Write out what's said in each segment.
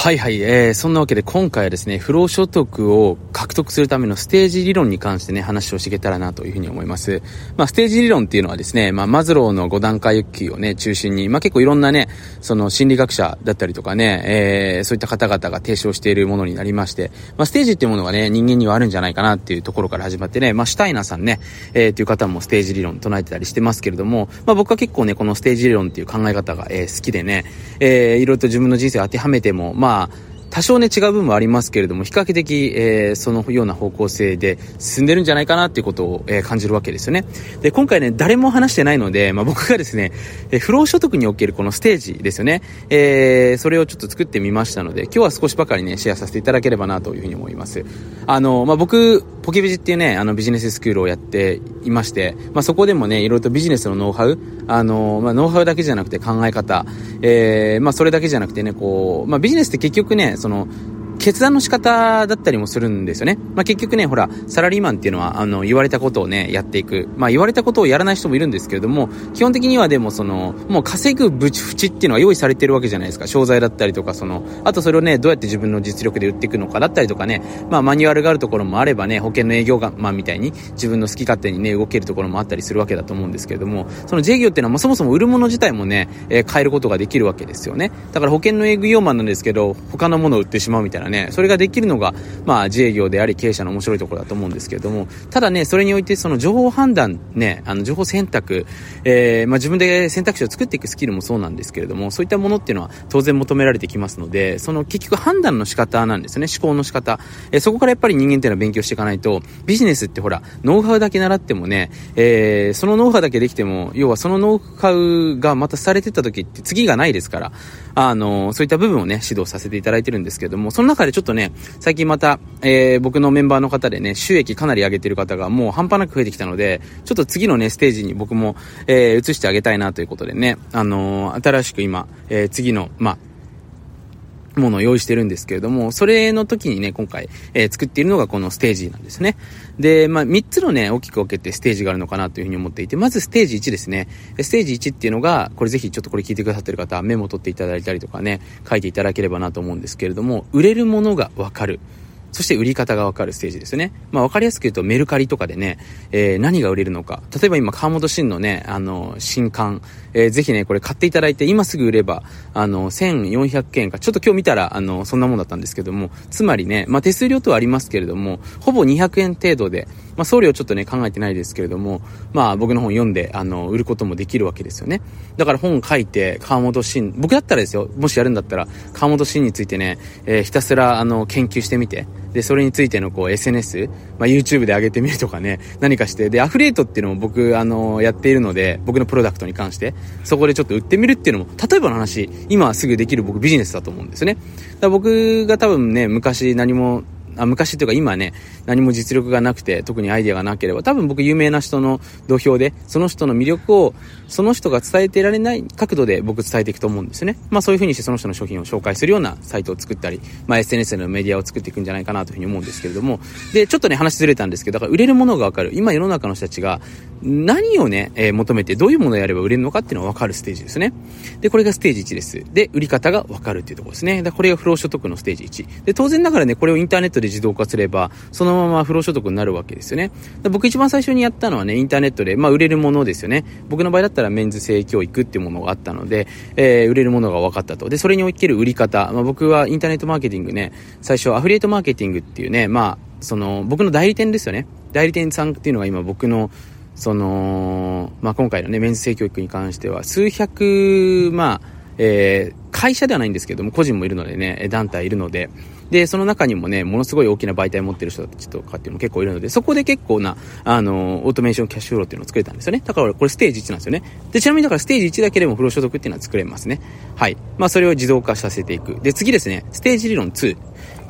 はいはい、えー、そんなわけで今回はですね、不労所得を獲得するためのステージ理論に関してね、話をしていけたらなというふうに思います。まあ、ステージ理論っていうのはですね、まあ、マズローの5段階欲求をね、中心に、まあ、結構いろんなね、その心理学者だったりとかね、えー、そういった方々が提唱しているものになりまして、まあ、ステージっていうものがね、人間にはあるんじゃないかなっていうところから始まってね、まあ、シュタイナーさんね、えー、っていう方もステージ理論唱えてたりしてますけれども、まあ、僕は結構ね、このステージ理論っていう考え方が、えー、好きでね、えー、いろいろと自分の人生を当てはめても、まあ、 영화 多少ね違う部分もありますけれども比較的、えー、そのような方向性で進んでるんじゃないかなっていうことを、えー、感じるわけですよね。で今回ね誰も話してないので、まあ、僕がですね、えー、不労所得におけるこのステージですよね、えー、それをちょっと作ってみましたので今日は少しばかりねシェアさせていただければなというふうに思います。あの、まあ、僕ポケビジっていうねあのビジネススクールをやっていまして、まあ、そこでもねいろいろとビジネスのノウハウあの、まあ、ノウハウだけじゃなくて考え方、えーまあ、それだけじゃなくてねこう、まあ、ビジネスって結局ねその決断の仕方だったりもするんですよね。まあ、結局ね、ほら、サラリーマンっていうのは、あの、言われたことをね、やっていく。まあ、言われたことをやらない人もいるんですけれども、基本的にはでもその、もう稼ぐぶち縁っていうのは用意されてるわけじゃないですか。商材だったりとか、その、あとそれをね、どうやって自分の実力で売っていくのかだったりとかね、まあ、マニュアルがあるところもあればね、保険の営業マンみたいに自分の好き勝手にね、動けるところもあったりするわけだと思うんですけれども、その自営業っていうのは、まあ、そもそも売るもの自体もね、えー、変えることができるわけですよね。だから保険の営業マンなんですけど、他のものを売ってしまうみたいなね、それができるのが、まあ、自営業であり経営者の面白いところだと思うんですけれども、ただね、それにおいてその情報判断、ね、あの情報選択、えー、まあ、自分で選択肢を作っていくスキルもそうなんですけれども、そういったものっていうのは当然求められてきますので、その結局判断の仕方なんですね、思考の仕方。えー、そこからやっぱり人間っていうのは勉強していかないと、ビジネスってほら、ノウハウだけ習ってもね、えー、そのノウハウだけできても、要はそのノウハウがまたされてった時って次がないですから、あの、そういった部分をね、指導させていただいてるんですけれども、その中でちょっとね、最近また、えー、僕のメンバーの方でね、収益かなり上げてる方がもう半端なく増えてきたので、ちょっと次のね、ステージに僕も、えー、移してあげたいなということでね、あのー、新しく今、えー、次の、まあ、ものを用意してるんですけれども、それの時にね、今回、えー、作っているのがこのステージなんですね。で、まあ、3つのね、大きく分けてステージがあるのかなというふうに思っていて、まずステージ1ですね。ステージ1っていうのが、これぜひちょっとこれ聞いてくださってる方、メモ取っていただいたりとかね、書いていただければなと思うんですけれども、売れるものがわかる。そして売り方がわかるステージですね。まあわかりやすく言うとメルカリとかでね、えー、何が売れるのか。例えば今川本慎のね、あの、新刊、えー、ぜひね、これ買っていただいて、今すぐ売れば、あの、1400件か、ちょっと今日見たら、あの、そんなもんだったんですけども、つまりね、まあ手数料とはありますけれども、ほぼ200円程度で、まあ送料ちょっとね、考えてないですけれども、まあ僕の本読んで、あの、売ることもできるわけですよね。だから本書いて、川本慎、僕だったらですよ、もしやるんだったら、川本慎についてね、えー、ひたすら、あの、研究してみて、で、それについてのこう SNS、まあ、YouTube で上げてみるとかね、何かして、で、アフリートっていうのも僕、あの、やっているので、僕のプロダクトに関して、そこでちょっと売ってみるっていうのも、例えばの話、今すぐできる僕ビジネスだと思うんですね。だ僕が多分ね、昔何もあ昔というか今ね、何も実力がなくて、特にアイデアがなければ、多分僕有名な人の土俵で、その人の魅力を、その人が伝えてられない角度で僕伝えていくと思うんですよね。まあそういう風にしてその人の商品を紹介するようなサイトを作ったり、まあ SNS のメディアを作っていくんじゃないかなという風に思うんですけれども、で、ちょっとね、話ずれたんですけど、だから売れるものがわかる。今世の中の人たちが何をね、えー、求めてどういうものをやれば売れるのかっていうのがわかるステージですね。で、これがステージ1です。で、売り方がわかるっていうところですね。で、これが不労所得のステージ1。で、当然ながらね、これをインターネットで自動化すれば、そのまま不労所得になるわけですよね。僕一番最初にやったのはね、インターネットで、まあ売れるものですよね。僕の場合だったらメンズ性教育っていうものがあったので、えー、売れるものが分かったと。で、それにおける売り方。まあ僕はインターネットマーケティングね、最初アフリエイトマーケティングっていうね、まあ、その、僕の代理店ですよね。代理店さんっていうのが今僕のその、まあ、今回のね、メンズ性教育に関しては、数百、まあ、えー、会社ではないんですけども、個人もいるのでね、団体いるので、で、その中にもね、ものすごい大きな媒体持ってる人たちとかっていうのも結構いるので、そこで結構な、あの、オートメーションキャッシュフローっていうのを作れたんですよね。だからこれステージ1なんですよね。で、ちなみにだからステージ1だけでも不労所得っていうのは作れますね。はい。まあ、それを自動化させていく。で、次ですね、ステージ理論2。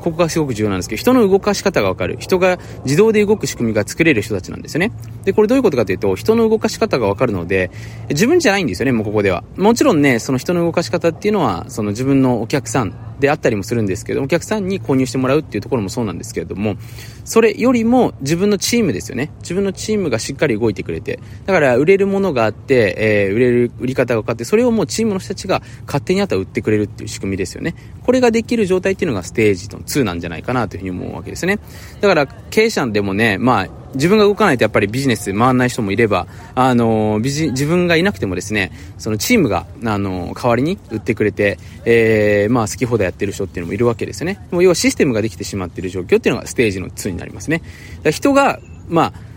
ここがすごく重要なんですけど、人の動かし方がわかる。人が自動で動く仕組みが作れる人たちなんですよね。で、これどういうことかというと、人の動かし方がわかるので、自分じゃないんですよね、もうここでは。もちろんね、その人の動かし方っていうのまあ、その自分のお客さんであったりもするんですけど、お客さんに購入してもらうっていうところもそうなんですけれども、それよりも自分のチームですよね。自分のチームがしっかり動いてくれて、だから売れるものがあって、えー、売れる売り方が分かって、それをもうチームの人たちが勝手にあとは売ってくれるっていう仕組みですよね。これができる状態っていうのがステージの2なんじゃないかなというふうに思うわけですね。だから経営者でもね、まあ、自分が動かないとやっぱりビジネス回らない人もいれば、あのビジ、自分がいなくてもですね、そのチームが、あの、代わりに売ってくれて、えー、まあ好きほどやってる人っていうのもいるわけですよね。もう要はシステムができてしまっている状況っていうのがステージの2になりますね。人が、まあ、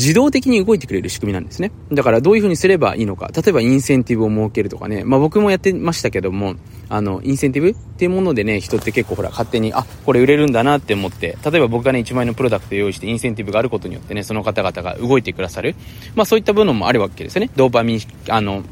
自動的に動いてくれる仕組みなんですね。だからどういうふうにすればいいのか。例えばインセンティブを設けるとかね。まあ僕もやってましたけども、あの、インセンティブっていうものでね、人って結構ほら勝手に、あ、これ売れるんだなって思って、例えば僕がね、1万円のプロダクト用意してインセンティブがあることによってね、その方々が動いてくださる。まあそういった部分もあるわけですよね。ドーパミン、あの、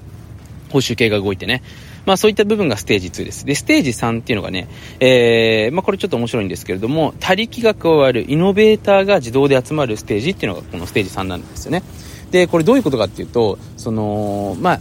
報酬系が動いてね。まあそういった部分がステージ2です。で、ステージ3っていうのがね、えー、まあこれちょっと面白いんですけれども、他力が加わるイノベーターが自動で集まるステージっていうのがこのステージ3なんですよね。で、これどういうことかっていうと、その、まあ、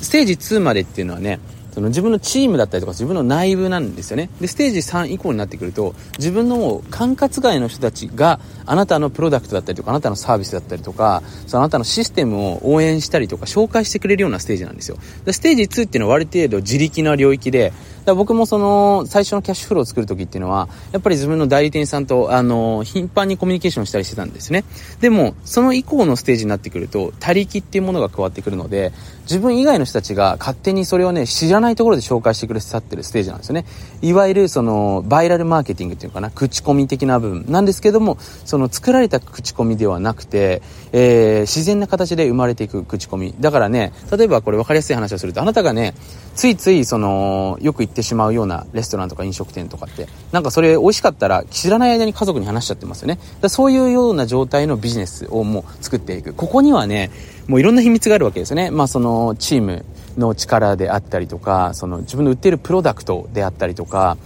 ステージ2までっていうのはね、その自分のチームだったりとか自分の内部なんですよね。で、ステージ3以降になってくると、自分のもう管轄外の人たちがあなたのプロダクトだったりとか、あなたのサービスだったりとか、そのあなたのシステムを応援したりとか、紹介してくれるようなステージなんですよ。で、ステージ2っていうのはある程度自力の領域で、だ僕もその、最初のキャッシュフローを作るときっていうのは、やっぱり自分の代理店さんと、あの、頻繁にコミュニケーションしたりしてたんですね。でも、その以降のステージになってくると、他力っていうものが加わってくるので、自分以外の人たちが勝手にそれをね、知らないところで紹介してくれてってるステージなんですよね。いわゆるその、バイラルマーケティングっていうのかな、口コミ的な部分なんですけども、その作られた口コミではなくて、えー、自然な形で生まれていく口コミ。だからね、例えばこれ分かりやすい話をすると、あなたがね、ついついその、よく行ってしまうようなレストランとか飲食店とかって、なんかそれ美味しかったら知らない間に家族に話しちゃってますよね。だそういうような状態のビジネスをもう作っていく。ここにはね、もういろんな秘密があるわけですね。まあそのチームの力であったりとか、その自分の売ってるプロダクトであったりとか、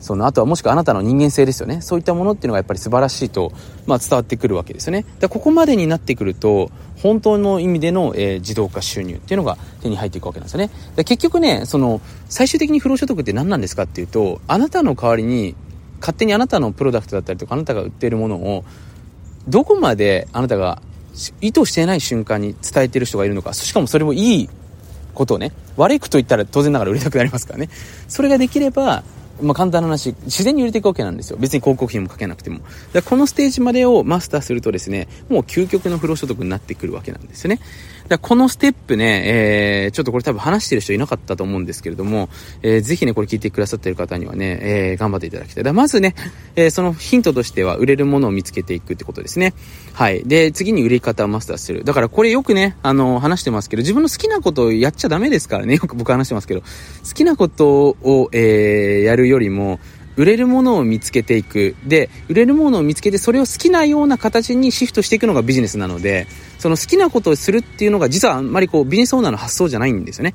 そのあとはもしくはあなたの人間性ですよね。そういったものっていうのがやっぱり素晴らしいと、まあ、伝わってくるわけですよね。だここまでになってくると、本当の意味での、えー、自動化収入っていうのが手に入っていくわけなんですよね。で結局ね、その、最終的に不労所得って何なんですかっていうと、あなたの代わりに、勝手にあなたのプロダクトだったりとか、あなたが売っているものを、どこまであなたが意図してない瞬間に伝えてる人がいるのか、しかもそれもいいことをね、悪いこと言ったら当然ながら売れなくなりますからね。それができれば、まあ、簡単な話、自然に売れていくわけなんですよ。別に広告費もかけなくても。このステージまでをマスターするとですね、もう究極の不労所得になってくるわけなんですよね。だこのステップね、えー、ちょっとこれ多分話してる人いなかったと思うんですけれども、えー、ぜひね、これ聞いてくださってる方にはね、えー、頑張っていただきたい。だまずね、えー、そのヒントとしては売れるものを見つけていくってことですね。はい。で、次に売り方をマスターする。だからこれよくね、あの、話してますけど、自分の好きなことをやっちゃダメですからね。よく僕話してますけど、好きなことを、えー、やるよりも、売れるものを見つけていく。で、売れるものを見つけて、それを好きなような形にシフトしていくのがビジネスなので、その好きなことをするっていうのが、実はあんまりこう、ビジネスオーナーの発想じゃないんですよね。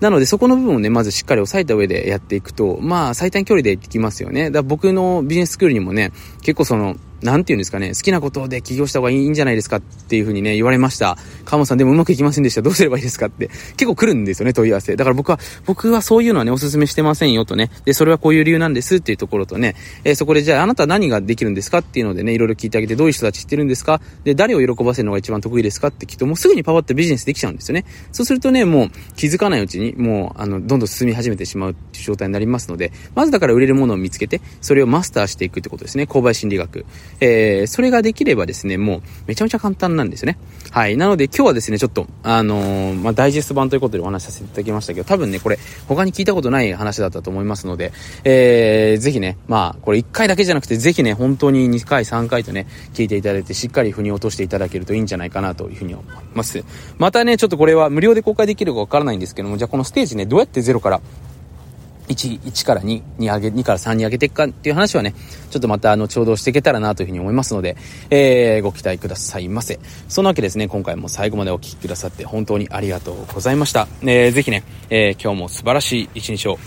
なので、そこの部分をね、まずしっかり押さえた上でやっていくと、まあ、最短距離で行きますよね。だ僕のビジネススクールにもね、結構その、なんて言うんですかね、好きなことで起業した方がいいんじゃないですかっていうふうにね、言われました。川本さんでもうまくいきませんでした。どうすればいいですかって。結構来るんですよね、問い合わせ。だから僕は、僕はそういうのはね、お勧めしてませんよとね。で、それはこういう理由なんですっていうところとね、えー、そこでじゃああなた何ができるんですかっていうのでね、いろいろ聞いてあげて、どういう人たち知ってるんですか？で、誰を喜ばせるのが一番得意ですかって聞くと、もうすぐにパワーってビジネスできちゃうんですよね。そうするとね、もう気づかないうちに、もう、あの、どんどん進み始めてしまうっていう状態になりますので、まずだから売れるものを見つけて、それをマスターしていくってことですね。購買心理学。えー、それができればですね、もうめちゃめちゃ簡単なんですよね。はい。なので今日はですね、ちょっと、あのー、まあ、ダイジェスト版ということでお話しさせていただきましたけど、多分ね、これ他に聞いたことない話だったと思いますので、えー、ぜひね、まあ、これ1回だけじゃなくて、ぜひね、本当に2回、3回とね、聞いていただいて、しっかり腑に落としていただけるといいんじゃないかなというふうに思います。またね、ちょっとこれは無料で公開できるかわからないんですけども、じゃあこのステージね、どうやってゼロから1、1から2に上げ、2から3に上げていくかっていう話はね、ちょっとまたあの、ちょうどしていけたらなというふうに思いますので、えー、ご期待くださいませ。そんなわけですね、今回も最後までお聴きくださって本当にありがとうございました。えー、ぜひね、えー、今日も素晴らしい一日を